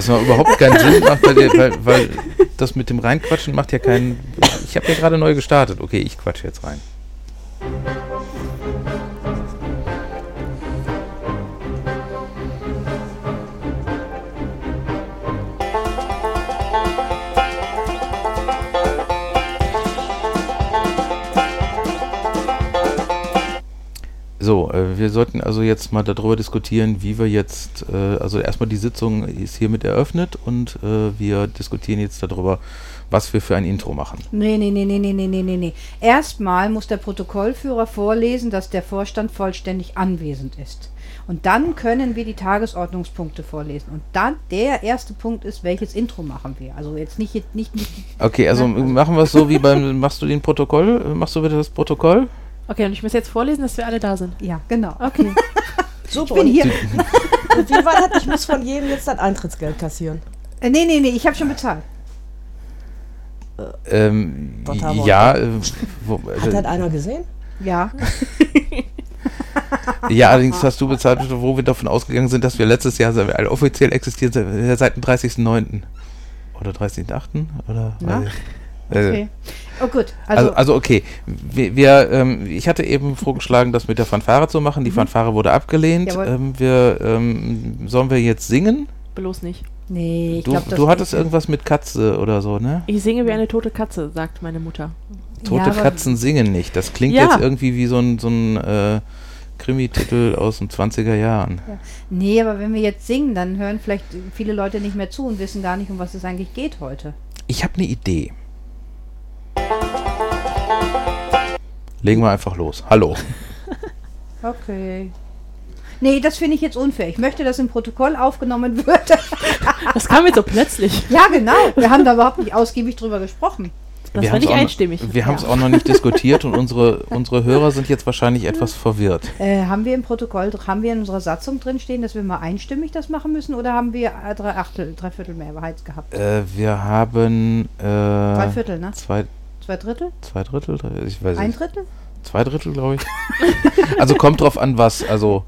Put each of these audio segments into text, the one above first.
Was noch überhaupt keinen Sinn macht, weil, weil, weil das mit dem Reinquatschen macht ja keinen. Ich habe ja gerade neu gestartet. Okay, ich quatsche jetzt rein. Äh, wir sollten also jetzt mal darüber diskutieren, wie wir jetzt, äh, also erstmal die Sitzung ist hiermit eröffnet und äh, wir diskutieren jetzt darüber, was wir für ein Intro machen. Nee, nee, nee, nee, nee, nee, nee, nee. Erstmal muss der Protokollführer vorlesen, dass der Vorstand vollständig anwesend ist. Und dann können wir die Tagesordnungspunkte vorlesen. Und dann der erste Punkt ist, welches Intro machen wir. Also jetzt nicht nicht, nicht, nicht Okay, also, also machen wir es so wie beim machst du den Protokoll, machst du bitte das Protokoll? Okay, und ich muss jetzt vorlesen, dass wir alle da sind. ja, genau. Okay. Ich Super. bin hier. Und wie war das? Ich muss von jedem jetzt das Eintrittsgeld kassieren. Äh, nee, nee, nee, ich habe schon bezahlt. Ähm, haben wir? ja, äh, wo, Hat das äh, einer gesehen? Ja. ja, allerdings hast du bezahlt, wo wir davon ausgegangen sind, dass wir letztes Jahr also offiziell existieren se- seit dem 30.09. Oder 30.08. oder? Na? Äh, Okay. Oh gut. Also, Also, also okay, wir, wir ähm, ich hatte eben vorgeschlagen, das mit der Fanfare zu machen. Die Fanfare wurde abgelehnt. Mhm. Ähm, wir, ähm, sollen wir jetzt singen? Bloß nicht. nee, ich Du, glaube, das du hattest irgendwas mit Katze oder so, ne? Ich singe wie eine tote Katze, sagt meine Mutter. Tote Ja, Katzen singen nicht. Das klingt Ja. jetzt irgendwie wie so ein, so ein äh, Krimi-Titel aus den 20er Jahren. Nee, aber wenn wir jetzt singen, dann hören vielleicht viele Leute nicht mehr zu und wissen gar nicht, um was es eigentlich geht heute. Ich habe eine Idee. Legen wir einfach los. Hallo. Okay. Nee, das finde ich jetzt unfair. Ich möchte, dass im Protokoll aufgenommen wird. Das kam jetzt so plötzlich. ja, genau. Wir haben da überhaupt nicht ausgiebig drüber gesprochen. Das Wir war nicht noch- einstimmig. Wir haben es Ja. auch noch nicht diskutiert und unsere, unsere Hörer sind jetzt wahrscheinlich etwas verwirrt. Äh, haben wir im Protokoll, haben wir in unserer Satzung drin stehen, dass wir mal einstimmig das machen müssen oder haben wir drei Achtel, drei Viertel Mehrheit gehabt? Äh, wir haben äh, Drei Viertel, ne? zwei, Zwei Drittel? zwei Drittel, drei- ich weiß Ein nicht. Drittel? Zwei Drittel, glaube ich. also kommt drauf an, was. Also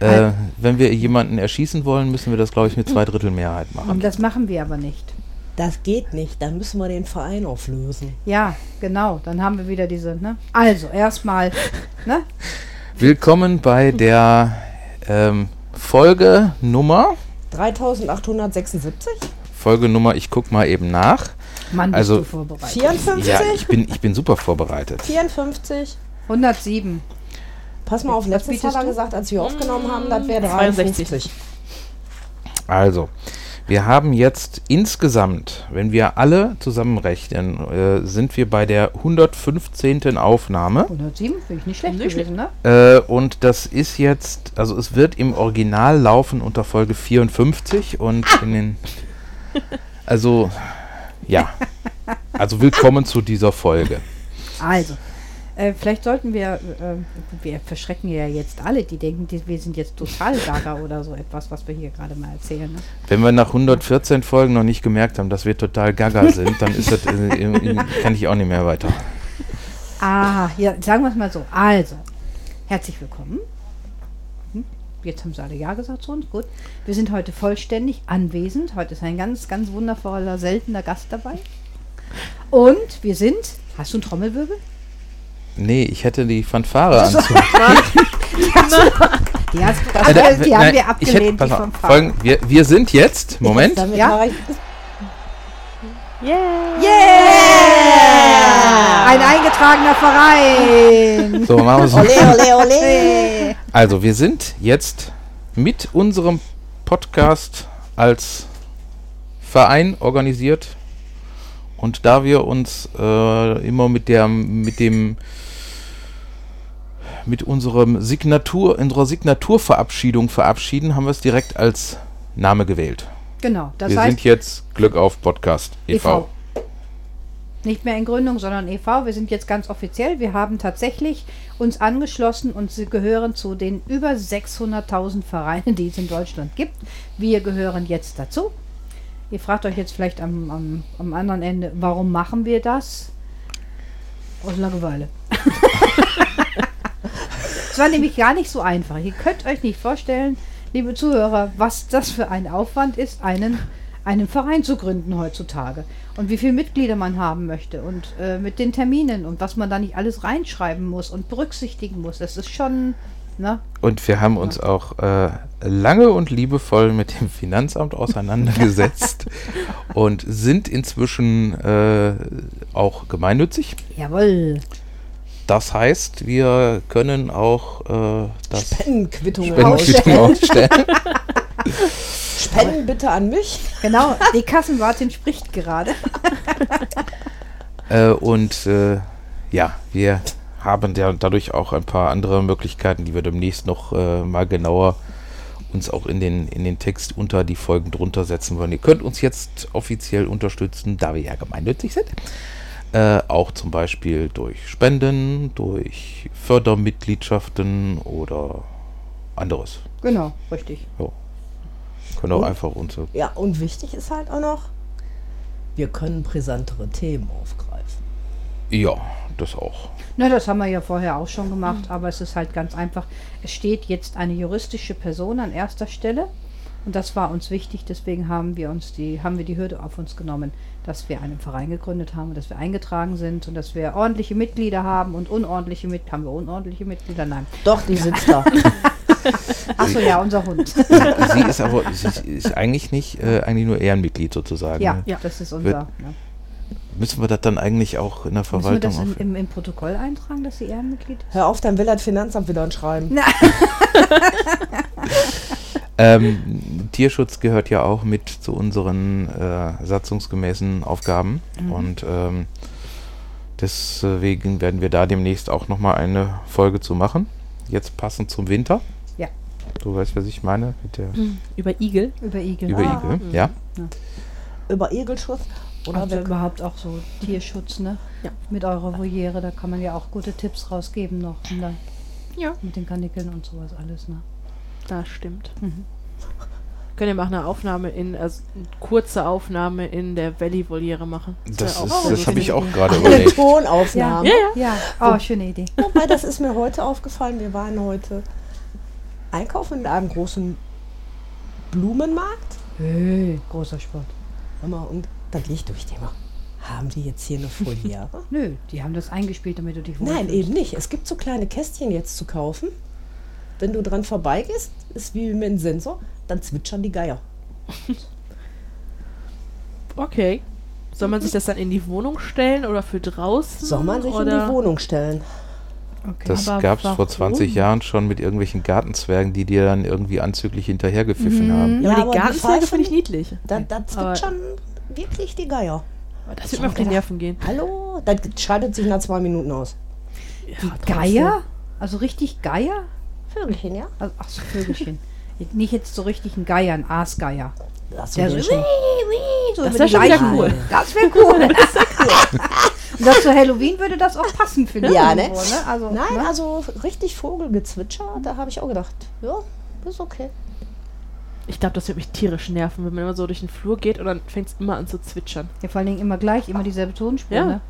äh, wenn wir jemanden erschießen wollen, müssen wir das, glaube ich, mit zwei Drittel Mehrheit machen. Und das machen wir aber nicht. Das geht nicht. Dann müssen wir den Verein auflösen. Ja, genau. Dann haben wir wieder diese, ne? Also, erstmal, ne? Willkommen bei der ähm, Folge Nummer. 3876? Folge Nummer, ich guck mal eben nach. Mann, bist Also- du vorbereitet. 54? Ja, ich bin, ich bin super vorbereitet. 54? 107. Pass mal auf, letztes hat er gesagt, als wir aufgenommen haben, das wäre 62. 53. Also, wir haben jetzt insgesamt, wenn wir alle zusammenrechnen, äh, sind wir bei der 115. Aufnahme. 107 finde ich nicht schlecht Nicht gewesen, ne? Äh, und das ist jetzt, also es wird im Original laufen unter Folge 54 und in den, also, ja, also willkommen zu dieser Folge. Also, äh, vielleicht sollten wir, äh, wir verschrecken ja jetzt alle, die denken, die, wir sind jetzt total gaga oder so etwas, was wir hier gerade mal erzählen. Ne? Wenn wir nach 114 Folgen noch nicht gemerkt haben, dass wir total gaga sind, dann ist das, äh, kann ich auch nicht mehr weiter. Ah, ja, sagen wir es mal so. Also, herzlich willkommen. Jetzt haben sie alle Ja gesagt zu uns. Gut. Wir sind heute vollständig anwesend. Heute ist ein ganz, ganz wundervoller, seltener Gast dabei. Und wir sind. Hast du einen Trommelwirbel? Nee, ich hätte die Fanfare Also, anzu. Die, hast du, die, hast, du- Äh, da- die haben nein, wir abgelehnt, hätte, pass die vom folgen, wir, wir sind jetzt, Moment, Damit Ja? Yeah! Yeah! Ein eingetragener Verein. so machen wir so. Ole, ole, ole. Also, wir sind jetzt mit unserem Podcast als Verein organisiert. Und da wir uns äh, immer mit der, mit dem, mit unserem Signatur, unserer Signaturverabschiedung verabschieden, haben wir es direkt als Name gewählt. Genau, das wir heißt sind jetzt Glück auf Podcast e e.V. Nicht mehr in Gründung, sondern e.V. Wir sind jetzt ganz offiziell. Wir haben tatsächlich uns angeschlossen und sie gehören zu den über 600.000 Vereinen, die es in Deutschland gibt. Wir gehören jetzt dazu. Ihr fragt euch jetzt vielleicht am, am, am anderen Ende, warum machen wir das? Aus Langeweile. Es war nämlich gar nicht so einfach. Ihr könnt euch nicht vorstellen, liebe Zuhörer, was das für ein Aufwand ist, einen, einen Verein zu gründen heutzutage. Und wie viele Mitglieder man haben möchte und äh, mit den Terminen und was man da nicht alles reinschreiben muss und berücksichtigen muss. Das ist schon, ne? Und wir haben uns auch äh, lange und liebevoll mit dem Finanzamt auseinandergesetzt und sind inzwischen äh, auch gemeinnützig. Jawohl. Das heißt, wir können auch äh, das Spendenquittungen Spendenquittung ausstellen. Spenden bitte an mich. Genau, die Kassenwartin spricht gerade. Äh, und äh, ja, wir haben ja dadurch auch ein paar andere Möglichkeiten, die wir demnächst noch äh, mal genauer uns auch in den, in den Text unter die Folgen drunter setzen wollen. Ihr könnt uns jetzt offiziell unterstützen, da wir ja gemeinnützig sind. Äh, auch zum Beispiel durch Spenden, durch Fördermitgliedschaften oder anderes. Genau, richtig. Jo. Können auch Und- einfach unsere Ja, und wichtig ist halt auch noch, wir können brisantere Themen aufgreifen. Ja, das auch. Na, das haben wir ja vorher auch schon gemacht, aber es ist halt ganz einfach. Es steht jetzt eine juristische Person an erster Stelle und das war uns wichtig, deswegen haben wir uns die, haben wir die Hürde auf uns genommen, dass wir einen Verein gegründet haben, dass wir eingetragen sind und dass wir ordentliche Mitglieder haben und unordentliche Mitglieder. Haben wir unordentliche Mitglieder? Nein. Doch, die sitzt da. Achso, ja, unser Hund. Sie ist aber sie ist eigentlich nicht, äh, eigentlich nur Ehrenmitglied sozusagen. Ja, ne? Ja. das ist unser. Wird- Ja. Müssen wir das dann eigentlich auch in der Müssen wir Verwaltung das im, im, im Protokoll eintragen, dass sie Ehrenmitglied ist? Hör auf, dann will das Finanzamt wieder ein Schreiben. Ähm, Tierschutz gehört ja auch mit zu unseren äh, satzungsgemäßen Aufgaben Mhm. und ähm, deswegen werden wir da demnächst auch nochmal eine Folge zu machen. Jetzt passend zum Winter. Ja. Du weißt, was ich meine mit der Über Igel. Über Igel. über Ah. Igel, ja? Über Egelschutz. Oder Oder wir, überhaupt auch so Tierschutz, ne? Ja. Mit eurer Voliere, da kann man ja auch gute Tipps rausgeben noch. Ne? Ja. Mit den Kanickeln und sowas alles, ne? Das stimmt. Mhm. Können wir machen eine Aufnahme in, also eine kurze Aufnahme in der Valley-Voliere machen. Das, auch das so habe ich eine auch gerade eine überlegt. Tonaufnahme. Ja, ja. Ja, oh, schöne Idee. Wobei, das ist mir heute aufgefallen. Wir waren heute einkaufen in einem großen Blumenmarkt. Hey, großer Sport. Mal, und dann gehe ich durch die immer. Haben die jetzt hier eine Foliere? Nö, die haben das eingespielt, damit du dich Nein, wohlfühlst. eben nicht. Es gibt so kleine Kästchen jetzt zu kaufen. Wenn du dran vorbeigehst, ist wie mit einem Sensor, dann zwitschern die Geier. Okay. Soll man sich das dann in die Wohnung stellen oder für draußen? Soll man sich oder? in die Wohnung stellen? Okay. Das gab es vor warum? 20 Jahren schon mit irgendwelchen Gartenzwergen, die dir dann irgendwie anzüglich hinterhergepfiffen Mhm. haben. Ja, Ja, aber die die Gartenzwerge finde ich niedlich. Da, da Aber- zwitschern wirklich die Geier. Aber das wird mir auf die. Nerven gehen. Hallo? Das schaltet sich nach zwei Minuten aus. Ja, Geier? Also richtig Geier? Vögelchen, ja? Also, ach so, Vögelchen. Nicht jetzt so richtig ein Geier, ein Aasgeier. Das Der so, Das wär die schon wieder Leichen. cool. Das wäre cool. Das zu Halloween würde das auch passen, finde ich. Ja, ne? irgendwo, Also, Nein, ne? also richtig Vogelgezwitscher, da habe ich auch gedacht, ja, ist okay. Ich glaube, das wird mich tierisch nerven, wenn man immer so durch den Flur geht und dann fängt es immer an zu zwitschern. Ja, vor allen Dingen immer gleich, immer dieselbe Tonspur, Ja. ne?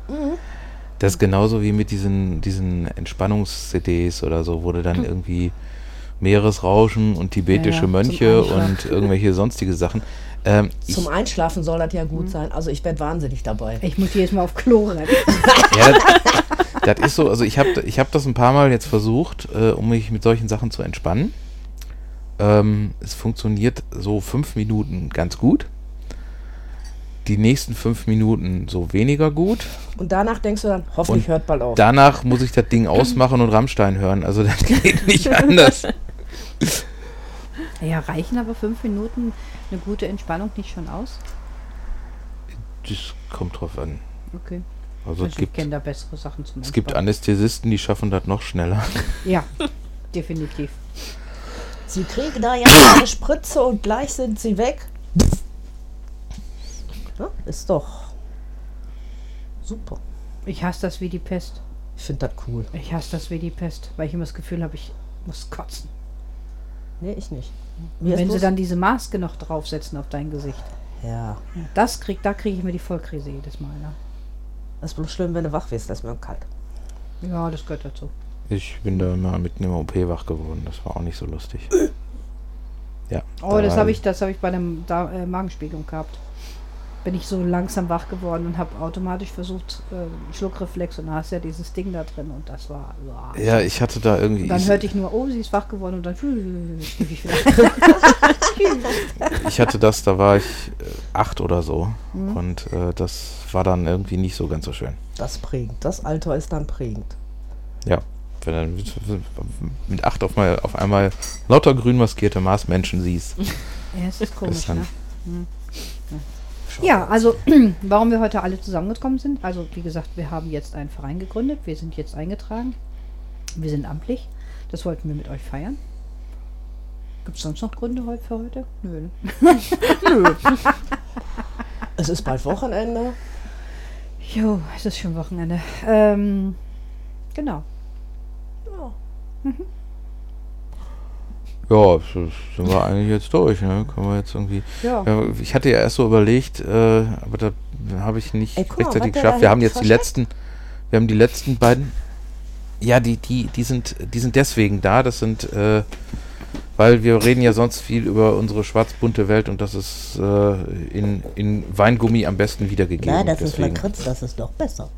Das ist genauso wie mit diesen, diesen Entspannungs-CDs oder so, wo du dann irgendwie Meeresrauschen und tibetische Ja, Mönche und irgendwelche sonstige Sachen. Ähm, ich, Zum Einschlafen soll das ja gut sein. Also ich werde wahnsinnig dabei. Ich muss jedes Mal auf Klo rennen. ja, das, das ist so, also ich habe ich hab das ein paar Mal jetzt versucht, äh, um mich mit solchen Sachen zu entspannen. Ähm, es funktioniert so fünf Minuten ganz gut. Die nächsten fünf Minuten so weniger gut. Und danach denkst du dann, hoffentlich Und hört bald auf. Danach muss ich das Ding ausmachen und Rammstein hören. Also das geht nicht anders. Ja, reichen aber fünf Minuten eine gute Entspannung nicht schon aus? Das kommt drauf an. Okay. Also es Also ich gibt, kenne da bessere Sachen zum es gibt. Anästhesisten, die schaffen das noch schneller. Ja, definitiv. Sie kriegen da ja eine Spritze und gleich sind sie weg. Ja, ist doch super. Ich hasse das wie die Pest. Ich finde das cool. Ich hasse das wie die Pest, weil ich immer das Gefühl habe, ich muss kotzen. Nee, ich nicht. Mir wenn sie dann diese Maske noch draufsetzen auf dein Gesicht. Ja, das krieg, da kriege ich mir die Vollkrise jedes Mal. Ne? das ist bloß schlimm, wenn du wach wirst, das ist mir kalt. Ja, das gehört dazu. Ich bin da mal mitten im OP wach geworden. Das war auch nicht so lustig. Ja. Oh, das da- habe ich, das habe ich bei einem da äh, Magenspiegelung gehabt. Bin ich so langsam wach geworden und habe automatisch versucht, äh, Schluckreflex und da hast du ja dieses Ding da drin und das war. uah. Ja, ich hatte da irgendwie. Und dann ich, hörte ich nur, oh, sie ist wach geworden und dann schlief ich wieder. ich hatte das, da war ich äh, acht oder so. Mhm. Und äh, das war dann irgendwie nicht so ganz so schön. Das prägend. Das Alter ist dann prägend. Ja. Wenn du mit, mit acht auf, mal, auf einmal lauter grün maskierte Marsmenschen siehst. Ja, es ist komisch, Ist dann- ne? Hm. Ja, also warum wir heute alle zusammengekommen sind. Also wie gesagt, wir haben jetzt einen Verein gegründet, wir sind jetzt eingetragen, wir sind amtlich. Das wollten wir mit euch feiern. Gibt es sonst noch Gründe heute für heute? Nö. ne? Es ist bald Wochenende. Jo, es ist schon Wochenende. Ähm, genau. Ja, das sind wir eigentlich jetzt durch. Ne? Können wir jetzt irgendwie. Ja. Ja, ich hatte ja erst so überlegt, äh, aber da habe ich nicht Ey, mal, rechtzeitig geschafft. Wir haben jetzt die letzten, wir haben die letzten beiden. Ja, die, die, die sind, die sind deswegen da. Das sind, äh, weil wir reden ja sonst viel über unsere schwarz-bunte Welt und das ist äh, in, in Weingummi am besten wiedergegeben. Ja, das ist Deswegen. Lakritz, das ist doch besser.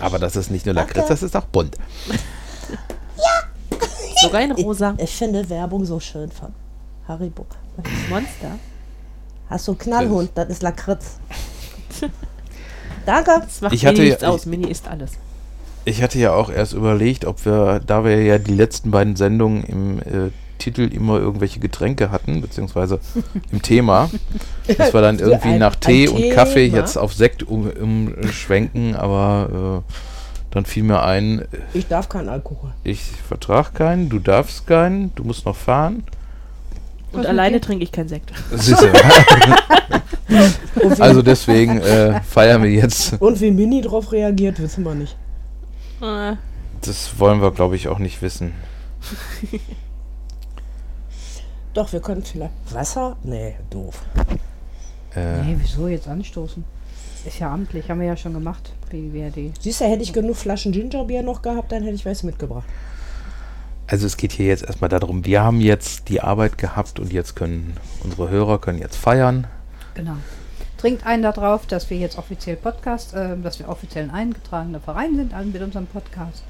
Aber das ist nicht nur Lakritz, das ist auch bunt. Sogar in rosa. Ich finde Werbung so schön von Haribo. Monster. Hast du einen Knallhund? Das ist Lakritz. Danke. Das macht Ich Mini hatte ja- nichts aus. ich- Mini isst alles. Ich hatte ja auch erst überlegt, ob wir, da wir ja die letzten beiden Sendungen im äh, Titel immer irgendwelche Getränke hatten, beziehungsweise im Thema, dass wir dann irgendwie ein- nach Tee und Kaffee Thema. jetzt auf Sekt um, umschwenken, aber äh, dann fiel mir ein, Ich darf keinen Alkohol. ich vertrag keinen, du darfst keinen, du musst noch fahren. Und mit alleine trinke ich keinen Sekt. Siehste. also deswegen äh, feiern wir jetzt. Und wie Mini drauf reagiert, wissen wir nicht. Äh, Das wollen wir, glaube ich, auch nicht wissen. Doch, wir können vielleicht. Wasser? Nee, doof. Äh, Nee, wieso jetzt anstoßen? Ist ja amtlich, haben wir ja schon gemacht. Die. Siehst du, hätte ich genug Flaschen Gingerbier noch gehabt, dann hätte ich was mitgebracht. Also es geht hier jetzt erstmal darum, wir haben jetzt die Arbeit gehabt und jetzt können unsere Hörer können jetzt feiern. Genau. Trinkt einen darauf, dass wir jetzt offiziell Podcast, äh, dass wir offiziell ein eingetragener Verein sind mit unserem Podcast.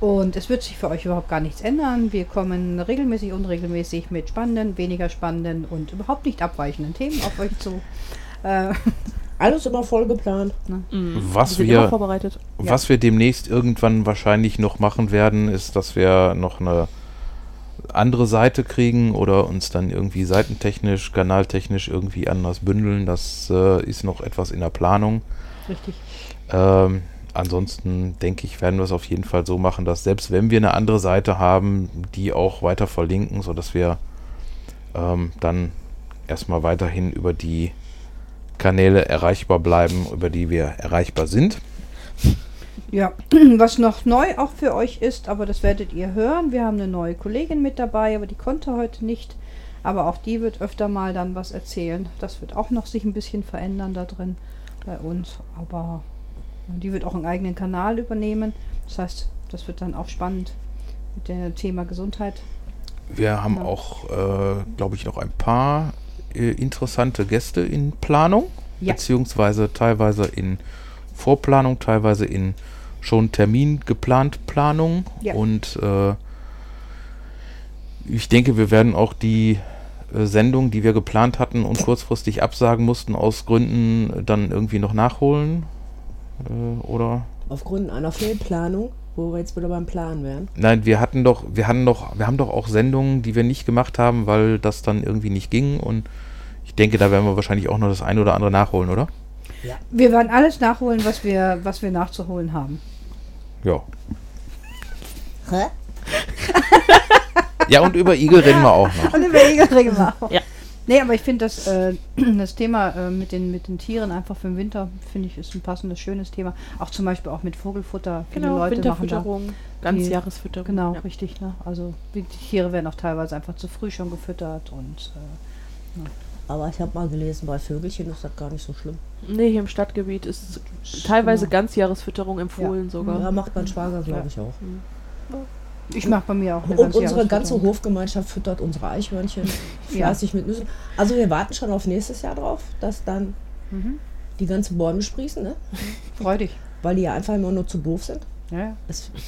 Und es wird sich für euch überhaupt gar nichts ändern. Wir kommen regelmäßig, unregelmäßig mit spannenden, weniger spannenden und überhaupt nicht abweichenden Themen auf euch zu. Äh, Alles immer voll geplant. Was die sind wir- immer vorbereitet. Was wir demnächst irgendwann wahrscheinlich noch machen werden, ist, dass wir noch eine andere Seite kriegen oder uns dann irgendwie seitentechnisch, kanaltechnisch irgendwie anders bündeln. Das äh, ist noch etwas in der Planung. richtig. Ähm, ansonsten denke ich, werden wir es auf jeden Fall so machen, dass selbst wenn wir eine andere Seite haben, die auch weiter verlinken, sodass wir ähm, dann erstmal weiterhin über die Kanäle erreichbar bleiben, über die wir erreichbar sind. Ja, was noch neu auch für euch ist, aber das werdet ihr hören. Wir haben eine neue Kollegin mit dabei, aber die konnte heute nicht. Aber auch die wird öfter mal dann was erzählen. Das wird auch noch sich ein bisschen verändern da drin bei uns. Aber die wird auch einen eigenen Kanal übernehmen. Das heißt, das wird dann auch spannend mit dem Thema Gesundheit. Wir haben Ja. auch, äh, glaube ich, noch ein paar äh, interessante Gäste in Planung, Ja. beziehungsweise teilweise in Vorplanung, teilweise in schon Termin geplant Planung. Ja. Und äh, ich denke, wir werden auch die äh, Sendung, die wir geplant hatten und kurzfristig absagen mussten, aus Gründen dann irgendwie noch nachholen. Äh, oder Aufgrund einer Fehlplanung, wo wir jetzt wieder beim Plan wären. Nein, wir hatten doch, wir hatten doch, wir haben doch auch Sendungen, die wir nicht gemacht haben, weil das dann irgendwie nicht ging und ich denke, da werden wir wahrscheinlich auch noch das eine oder andere nachholen, oder? Wir werden alles nachholen, was wir, was wir nachzuholen haben. Ja. Hä? Ja, und über Igel reden wir auch noch. Und über Egelringe machen. Ja. Nee, aber ich finde das, äh, das Thema äh, mit, den, mit den Tieren einfach für den Winter, finde ich, ist ein passendes, schönes Thema. Auch zum Beispiel auch mit Vogelfutter. Viele Genau, Leute machen da. Winterfütterung, Ganzjahresfütterung. Genau, Ja. richtig. Ne? Also die Tiere werden auch teilweise einfach zu früh schon gefüttert und äh, Aber ich habe mal gelesen, bei Vögelchen ist das gar nicht so schlimm. Nee, hier im Stadtgebiet ist teilweise Genau. Ganzjahresfütterung empfohlen sogar. Ja, macht mein Schwager, glaube Ja. ich, auch. Ich mache bei mir auch eine Und unsere ganze Hofgemeinschaft füttert unsere Eichhörnchen Ja. fleißig mit Nüssen. Also wir warten schon auf nächstes Jahr drauf, dass dann Mhm. die ganzen Bäume sprießen, ne? Freu dich. weil die ja einfach immer nur zu doof sind. Ja, ja. Das,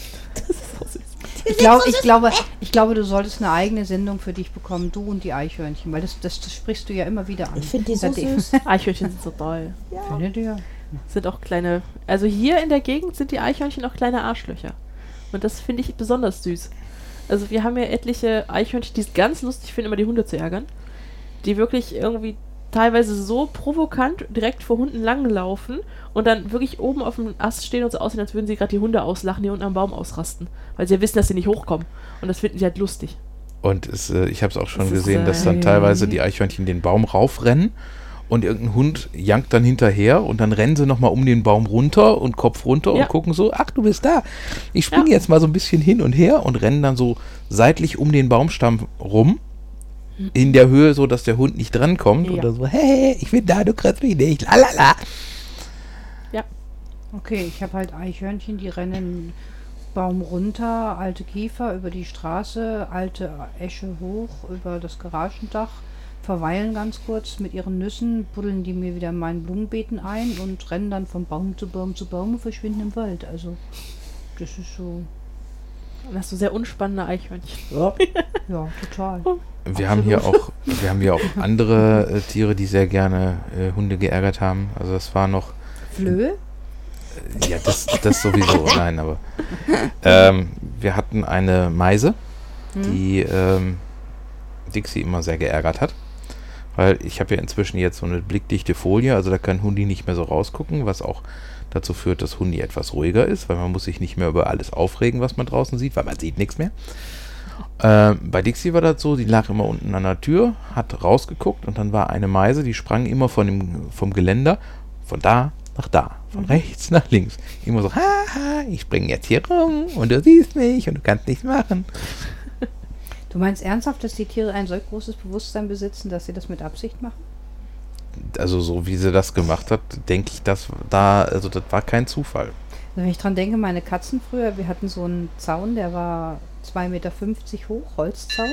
Ich, glaub, ich, glaube, ich glaube, du solltest eine eigene Sendung für dich bekommen, du und die Eichhörnchen, weil das, das, das sprichst du ja immer wieder an. ich finde die so süß. Eichhörnchen sind so toll. Findet ihr? Sind auch kleine. Also hier in der Gegend sind die Eichhörnchen auch kleine Arschlöcher. Und das finde ich besonders süß. Also wir haben ja etliche Eichhörnchen, die es ganz lustig finden, immer die Hunde zu ärgern. Die wirklich irgendwie teilweise so provokant direkt vor Hunden langlaufen und dann wirklich oben auf dem Ast stehen und so aussehen, als würden sie gerade die Hunde auslachen, die unten am Baum ausrasten. Weil sie ja wissen, dass sie nicht hochkommen. Und das finden sie halt lustig. Und es, äh, ich habe es auch schon Das ist, gesehen, dass dann äh, teilweise die Eichhörnchen den Baum raufrennen und irgendein Hund jankt dann hinterher und dann rennen sie nochmal um den Baum runter und Kopf runter Ja. und gucken so, ach du bist da. Ich springe Ja. jetzt mal so ein bisschen hin und her und rennen dann so seitlich um den Baumstamm rum. In der Höhe, so dass der Hund nicht drankommt. Ja. Oder so, hey, ich bin da, du kriegst mich nicht. Lalala. Okay, ich habe halt Eichhörnchen, die rennen Baum runter, alte Kiefer über die Straße, alte Esche hoch über das Garagendach, verweilen ganz kurz mit ihren Nüssen, buddeln die mir wieder in meinen Blumenbeeten ein und rennen dann von Baum zu Baum zu Baum und verschwinden im Wald. Also, das ist so, Dann hast du sehr unspannende Eichhörnchen. Ja. ja, total. Wir haben hier auch, wir haben hier auch andere äh, Tiere, die sehr gerne äh, Hunde geärgert haben. Also das war noch Flöhe? Ja, das, das sowieso, nein, aber ähm, wir hatten eine Meise, die ähm, Dixie immer sehr geärgert hat. Weil ich habe ja inzwischen jetzt so eine blickdichte Folie, also da kann Hundi nicht mehr so rausgucken, was auch dazu führt, dass Hundi etwas ruhiger ist, weil man muss sich nicht mehr über alles aufregen, was man draußen sieht, weil man sieht nichts mehr. Ähm, bei Dixie war das so, die lag immer unten an der Tür, hat rausgeguckt und dann war eine Meise, die sprang immer von dem, vom Geländer von da nach da, von rechts nach links. Immer so, haha, ich springe jetzt hier rum und du siehst mich und du kannst nichts machen. Du meinst ernsthaft, dass die Tiere ein solch großes Bewusstsein besitzen, dass sie das mit Absicht machen? Also so wie sie das gemacht hat, denke ich, das da, also das war kein Zufall. Also Wenn ich dran denke, meine Katzen früher, wir hatten so einen Zaun, der war 2,50 Meter hoch, Holzzaun.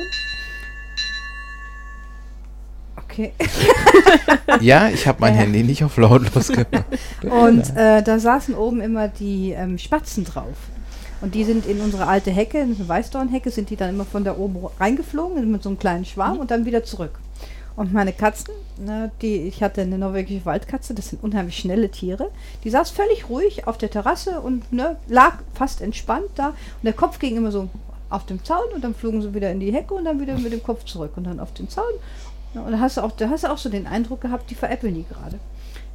Okay. Ja, ich habe mein Ja. Handy nicht auf lautlos gemacht. Und äh, da saßen oben immer die ähm, Spatzen drauf. Und die sind in unsere alte Hecke, in eine Weißdornhecke, sind die dann immer von da oben reingeflogen mit so einem kleinen Schwarm und dann wieder zurück. Und meine Katzen, ne, die, ich hatte eine norwegische Waldkatze, das sind unheimlich schnelle Tiere, die saß völlig ruhig auf der Terrasse und ne, lag fast entspannt da. Und der Kopf ging immer so auf dem Zaun und dann flogen sie wieder in die Hecke und dann wieder mit dem Kopf zurück und dann auf den Zaun. Ja, Und da hast du auch, da hast du auch so den Eindruck gehabt, die veräppeln die gerade.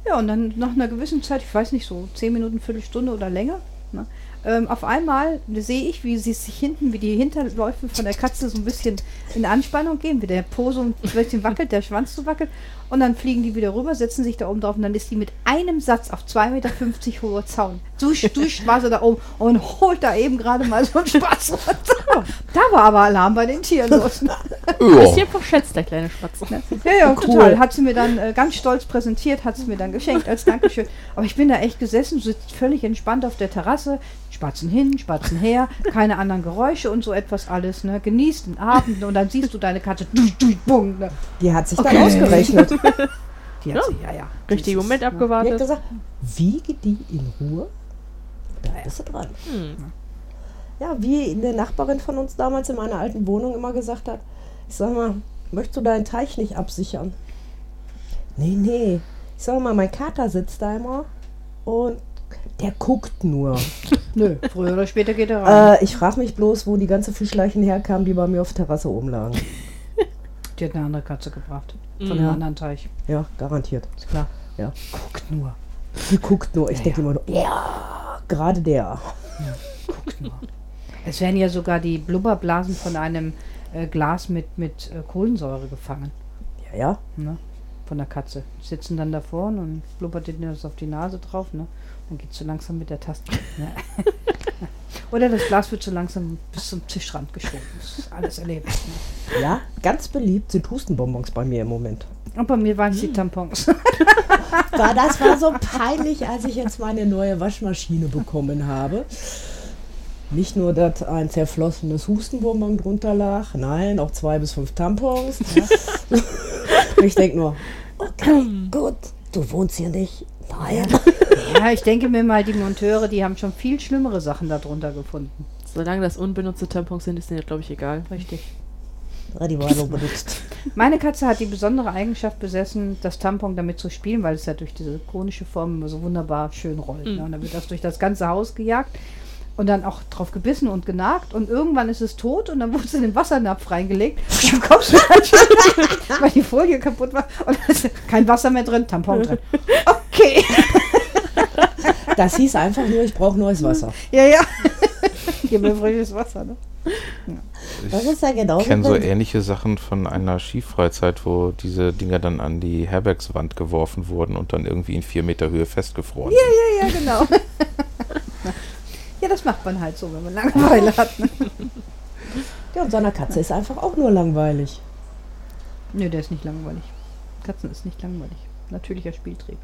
Ja, und dann nach einer gewissen Zeit, ich weiß nicht, so zehn Minuten, Viertelstunde oder länger, ne, ähm, auf einmal sehe ich, wie sie sich hinten, wie die Hinterläufe von der Katze so ein bisschen in Anspannung gehen, wie der Po so ein bisschen wackelt, der Schwanz so wackelt. Und dann fliegen die wieder rüber, setzen sich da oben drauf und dann ist die mit einem Satz auf 2,50 Meter hoher Zaun. Durch, durch war sie da oben und holt da eben gerade mal so einen Spaß runter. Da war aber Alarm bei den Tieren los. Ist hier Ja. verschätzt, der kleine Spatz. Ja, ja, Cool. total. Hat sie mir dann äh, ganz stolz präsentiert, hat sie mir dann geschenkt als Dankeschön. Aber ich bin da echt gesessen, sitzt völlig entspannt auf der Terrasse, Spatzen hin, Spatzen her, keine anderen Geräusche und so etwas alles. Ne? Genießt den Abend und dann siehst du deine Katze, ne? Die hat sich Okay. dann ausgerechnet. Die hat sie, ja, ja. Richtigen Das ist, Moment ne? Die hat abgewartet. gesagt, wiege die in Ruhe. Da bist du dran. Hm. Ja, wie eine Nachbarin von uns damals in meiner alten Wohnung immer gesagt hat, ich sag mal, möchtest du deinen Teich nicht absichern? Nee, nee. Ich sag mal, mein Kater sitzt da immer und der guckt nur. Nö, früher oder später geht er rein. äh, ich frage mich bloß, wo die ganze Fischleichen herkamen, die bei mir auf der Terrasse oben lagen. Die hat eine andere Katze gebracht. Von Mhm. einem anderen Teich. Ja, garantiert. Ist klar. Ja. Guckt nur. Die guckt nur. Ich Ja, denke ja. immer nur, ja, gerade der. Guckt nur. Es werden ja sogar die Blubberblasen von einem äh, Glas mit, mit äh, Kohlensäure gefangen. Ja, ja. ne? Von der Katze. Die sitzen dann davor und blubbert ihnen das auf die Nase drauf, ne? Dann geht so langsam mit der Taste. Ne? Oder das Glas wird so langsam bis zum Tischrand geschoben. Das ist alles erlebt. Ne? Ja, ganz beliebt sind Hustenbonbons bei mir im Moment. Und bei mir waren es die Tampons. War, das war so peinlich, als ich jetzt meine neue Waschmaschine bekommen habe. Nicht nur, dass ein zerflossenes Hustenbonbon drunter lag, nein, auch zwei bis fünf Tampons. ich denke nur, Okay, gut. Du wohnst hier nicht. Nein. Ja, ich denke mir mal, die Monteure, die haben schon viel schlimmere Sachen darunter gefunden. Solange das unbenutzte Tampons sind, ist denen, glaube ich, egal. Richtig. Ja, die war nur benutzt. Meine Katze hat die besondere Eigenschaft besessen, das Tampon damit zu spielen, weil es ja durch diese konische Form immer so wunderbar schön rollt. Ne? Und dann wird das durch das ganze Haus gejagt und dann auch drauf gebissen und genagt und irgendwann ist es tot und dann wurde es in den Wassernapf reingelegt. Und dann kommst du halt, weil die Folie kaputt war und da ist kein Wasser mehr drin, Tampon drin. Okay. das hieß einfach nur, ich brauche neues Wasser. Ja, ja. Gib mir frisches Wasser, ne? Das ist ja genau Ich kenne so ähnliche Sachen von einer Skifreizeit, wo diese Dinger dann an die Herbergswand geworfen wurden und dann irgendwie in vier Meter Höhe festgefroren sind. Ja, ja, genau. Ja, das macht man halt so, wenn man Langeweile hat. Ne? Ja, und seiner Katze ist einfach auch nur langweilig. Nö, der ist nicht langweilig. Katzen ist nicht langweilig. Natürlicher Spieltrieb.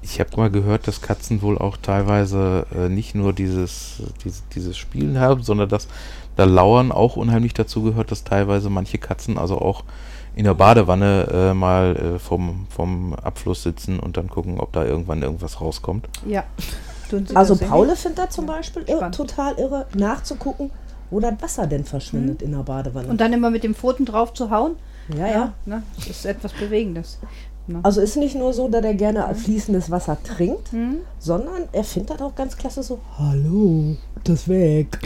Ich habe mal gehört, dass Katzen wohl auch teilweise äh, nicht nur dieses, dieses, dieses Spielen haben, sondern dass da Lauern auch unheimlich dazu gehört, dass teilweise manche Katzen also auch in der Badewanne äh, mal äh, vom, vom Abfluss sitzen und dann gucken, ob da irgendwann irgendwas rauskommt. Ja. Also. Paule findet da zum Beispiel irre, total irre, nachzugucken, wo das Wasser denn verschwindet in der Badewanne. Und dann immer mit dem Pfoten drauf zu hauen. ja, ja. Ne? Das ist etwas Bewegendes. Ne? Also ist nicht nur so, dass er gerne fließendes Wasser trinkt, Hm? sondern er findet das auch ganz klasse so, hallo, das weg.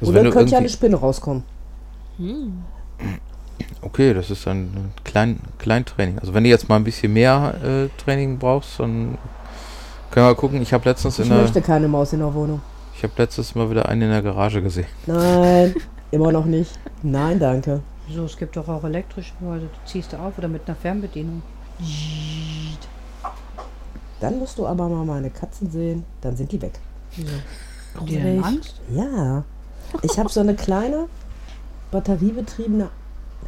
Also Und wenn dann du könnte ja eine Spinne rauskommen. okay, das ist dann ein klein, Kleintraining. Also wenn du jetzt mal ein bisschen mehr äh, Training brauchst, dann können wir gucken. Ich habe letztens Ich in der, möchte keine Maus in der Wohnung. ich habe letztes Mal wieder einen in der Garage gesehen. Nein, immer noch nicht. Nein, danke. So, es gibt doch auch elektrische Mäuse. Die ziehst du auf oder mit einer Fernbedienung. Dann musst du aber mal meine Katzen sehen, dann sind die weg. Haben die denn Angst? Ja, ich habe so eine kleine batteriebetriebene.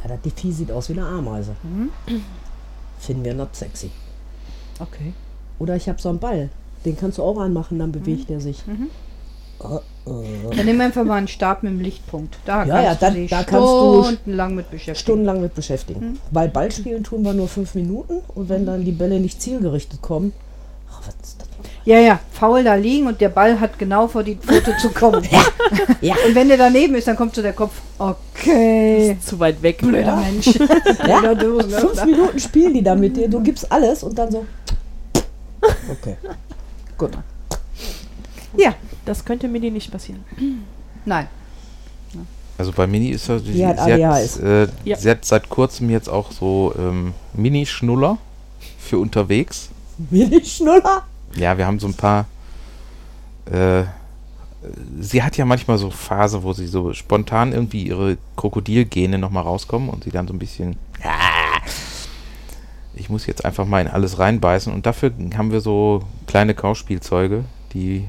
Ja, das- die Vieh sieht aus wie eine Ameise. Mhm. Finden wir not sexy. Okay. Oder ich habe so einen Ball. Den kannst du auch anmachen, dann bewegt er sich. Dann nimm einfach mal einen Stab mit dem Lichtpunkt. Da Ja, kannst ja, du da- da du stundenlang mit beschäftigen. Stundenlang mit beschäftigen. Weil Ballspielen tun wir nur fünf Minuten und wenn dann die Bälle nicht zielgerichtet kommen. Ach, was ist das? Ja, ja, faul da liegen und der Ball hat genau vor die Pfote zu kommen. Ja. Und wenn der daneben ist, dann kommt so der Kopf, okay, Ist zu weit weg. blöder Mensch. Ja, Blöder Dosenöffner. fünf Minuten spielen die dann mit dir. Du gibst alles und dann so. Okay. Gut. Ja, Das könnte Mini nicht passieren. nein. Also bei Mini ist das, sie, Die hat sie, ADHS. hat, äh, Ja. sie hat seit kurzem jetzt auch so ähm, Mini-Schnuller für unterwegs. Mini-Schnuller? Ja, wir haben so ein paar. Äh, sie hat ja manchmal so Phase, wo sie so spontan irgendwie ihre Krokodilgene nochmal rauskommen und sie dann so ein bisschen. "Ah, Ich muss jetzt einfach mal in alles reinbeißen. Und dafür haben wir so kleine Kauspielzeuge, die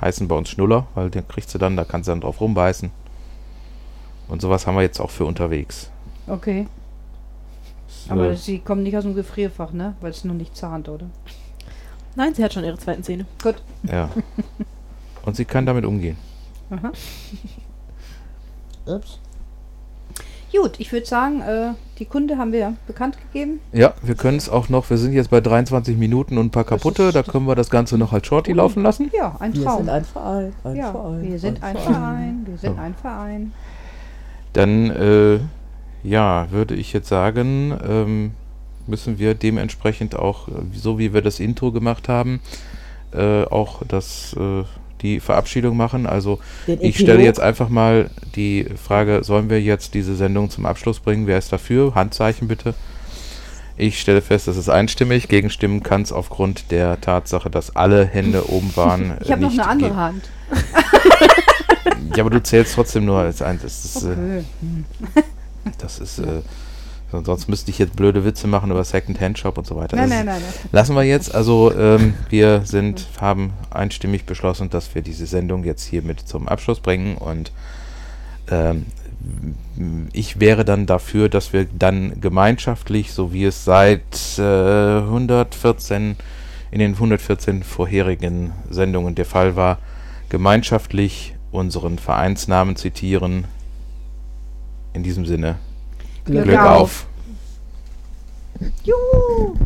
heißen bei uns Schnuller, weil den kriegst du dann, da kannst du dann drauf rumbeißen. Und sowas haben wir jetzt auch für unterwegs. Okay. Das, Aber sie kommen nicht aus dem Gefrierfach, ne? Weil es nur nicht zahnt, oder? Nein, sie hat schon ihre zweiten Zähne. Gut. ja. Und sie kann damit umgehen. Aha. Ups. Gut, ich würde sagen, äh, die Kunde haben wir bekannt gegeben. Ja, wir können es auch noch, wir sind jetzt bei 23 Minuten und ein paar kaputte, da können wir das Ganze noch als Shorty laufen lassen. Ja, ein Wir Traum. sind ein Verein. Ein ja, Verein. wir sind ein Verein. Wir sind ein Verein. Dann, äh, ja, würde ich jetzt sagen, ähm, müssen wir dementsprechend auch, äh, so wie wir das Intro gemacht haben, äh, auch das, äh, die Verabschiedung machen. Also Den ich stelle jetzt einfach mal die Frage, sollen wir jetzt diese Sendung zum Abschluss bringen? Wer ist dafür? Handzeichen bitte. Ich stelle fest, es ist einstimmig. Gegenstimmen kann es aufgrund der Tatsache, dass alle Hände oben waren. Ich habe noch eine andere. Hand. Ja, aber du zählst trotzdem nur als eins. Das ist, äh, Okay. das ist äh, sonst müsste ich jetzt blöde Witze machen über Second-Hand-Shop und so weiter. Nein, nein, nein, nein. Lassen wir jetzt. Also ähm, wir sind, haben einstimmig beschlossen, dass wir diese Sendung jetzt hiermit zum Abschluss bringen und ähm, ich wäre dann dafür, dass wir dann gemeinschaftlich, so wie es seit äh, 114 in den 114 vorherigen Sendungen der Fall war, gemeinschaftlich unseren Vereinsnamen zitieren. In diesem Sinne, Glück Glück, auf. auf. Juhu!